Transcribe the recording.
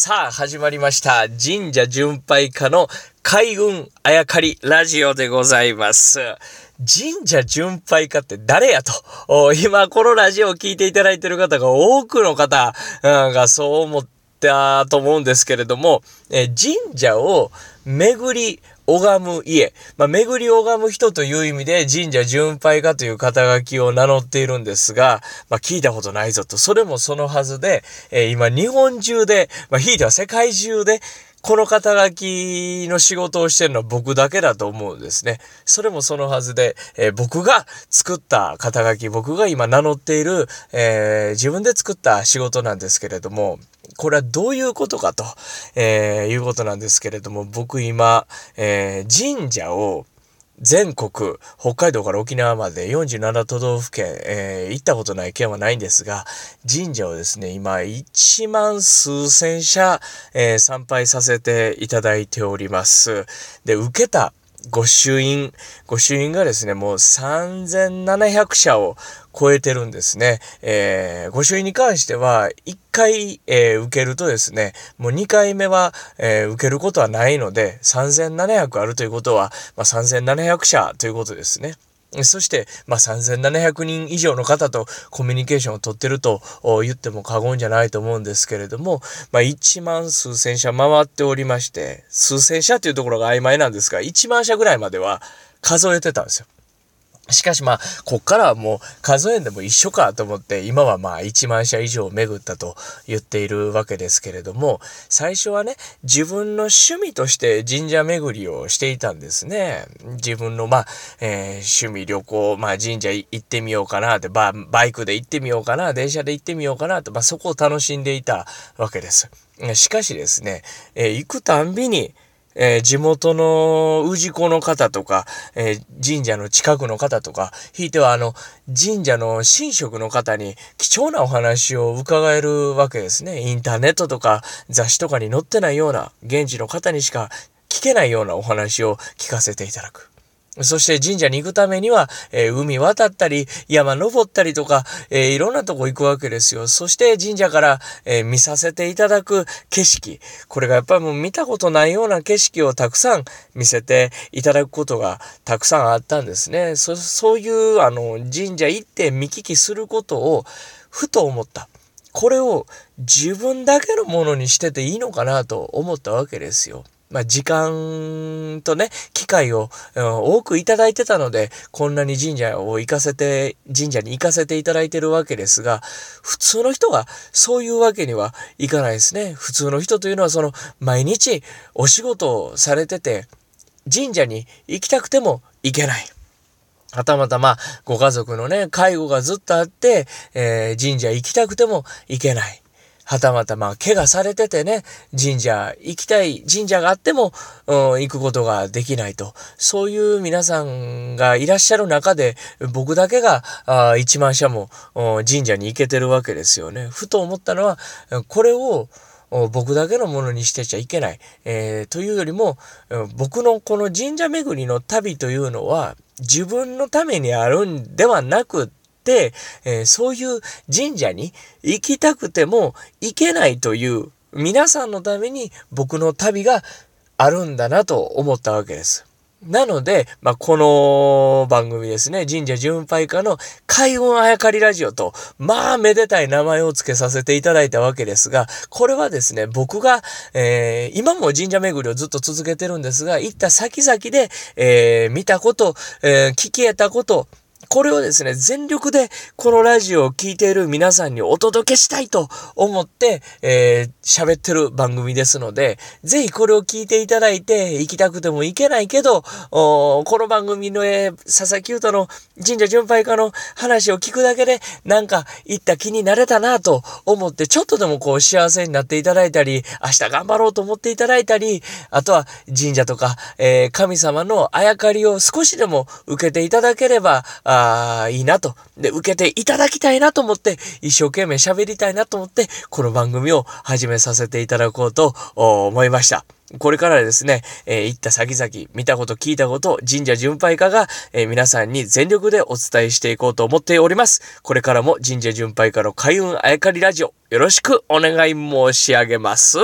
さあ、始まりました。神社巡拝家の海軍あやかりラジオでございます。神社巡拝家って誰やと？今、このラジオを聴いていただいている方が多くの方がそう思ったと思うんですけれども、え神社を巡り拝む家。まあ、巡り拝む人という意味で神社巡拝家という肩書きを名乗っているんですが、まあ、聞いたことないぞと。それもそのはずで、えー、今日本中で、まあ、ひいては世界中で、この肩書きの仕事をしてるのは僕だけだと思うんですね。それもそのはずで、えー、僕が作った肩書き、僕が今名乗っている、えー、自分で作った仕事なんですけれども、これはどういうことかと、えー、いうことなんですけれども、僕今、え、神社を全国、北海道から沖縄まで47都道府県、えー、行ったことない県はないんですが、神社をですね、今1万数千社、えー、参拝させていただいております。で、受けた御朱印、御朱印がですね、もう3700社を超えてるんですね。えー、御朱印に関しては、1回、えー、受けるとですね、もう2回目は、えー、受けることはないので、3700あるということは、まあ、3700社ということですね。そして、まあ、3700人以上の方とコミュニケーションをとってると言っても過言じゃないと思うんですけれども、まあ、1万数千社回っておりまして、数千社というところが曖昧なんですが、1万社ぐらいまでは数えてたんですよ。しかしまあ、こっからはもう数えんでも一緒かと思って、今はまあ1万社以上巡ったと言っているわけですけれども、最初はね、自分の趣味として神社巡りをしていたんですね。自分のまあ、えー、趣味旅行、まあ神社行ってみようかなって、バイクで行ってみようかな、電車で行ってみようかなと、まあそこを楽しんでいたわけです。しかしですね、えー、行くたんびに、えー、地元の氏子の方とか、えー、神社の近くの方とか、ひいてはあの、神社の神職の方に貴重なお話を伺えるわけですね。インターネットとか雑誌とかに載ってないような、現地の方にしか聞けないようなお話を聞かせていただく。そして神社に行くためには、えー、海渡ったり、山登ったりとか、えー、いろんなとこ行くわけですよ。そして神社から、えー、見させていただく景色。これがやっぱりもう見たことないような景色をたくさん見せていただくことがたくさんあったんですね。そそういう、あの、神社行って見聞きすることを、ふと思った。これを自分だけのものにしてていいのかなと思ったわけですよ。まあ、時間とね、機会を、うん、多くいただいてたので、こんなに神社を行かせて、神社に行かせていただいてるわけですが、普通の人がそういうわけにはいかないですね。普通の人というのはその、毎日お仕事をされてて、神社に行きたくても行けない。はたまたま、ご家族のね、介護がずっとあって、えー、神社行きたくても行けない。はたまたまあ、怪我されててね、神社行きたい神社があっても、うん、行くことができないと。そういう皆さんがいらっしゃる中で、僕だけが、あ一万社も神社に行けてるわけですよね。ふと思ったのは、これを、僕だけのものにしてちゃいけない。えー、というよりも、僕のこの神社巡りの旅というのは、自分のためにあるんではなく、えー、そういう神社に行きたくても行けないという皆さんのために僕の旅があるんだなと思ったわけです。なので、まあ、この番組ですね、神社巡拝家の開運あやかりラジオと、まあ、めでたい名前を付けさせていただいたわけですが、これはですね、僕が、えー、今も神社巡りをずっと続けてるんですが、行った先々で、えー、見たこと、えー、聞き得たこと、これをですね、全力でこのラジオを聴いている皆さんにお届けしたいと思って、えー、喋ってる番組ですので、ぜひこれを聞いていただいて、行きたくても行けないけど、この番組の、えー、佐々木優太の神社巡拝家の話を聞くだけで、なんか行った気になれたなと思って、ちょっとでもこう幸せになっていただいたり、明日頑張ろうと思っていただいたり、あとは神社とか、えー、神様のあやかりを少しでも受けていただければ、ああ、いいなと。で、受けていただきたいなと思って、一生懸命喋りたいなと思って、この番組を始めさせていただこうと思いました。これからですね、えー、行った先々、見たこと聞いたこと、神社巡拝家が、えー、皆さんに全力でお伝えしていこうと思っております。これからも神社巡拝家の開運あやかりラジオ、よろしくお願い申し上げます。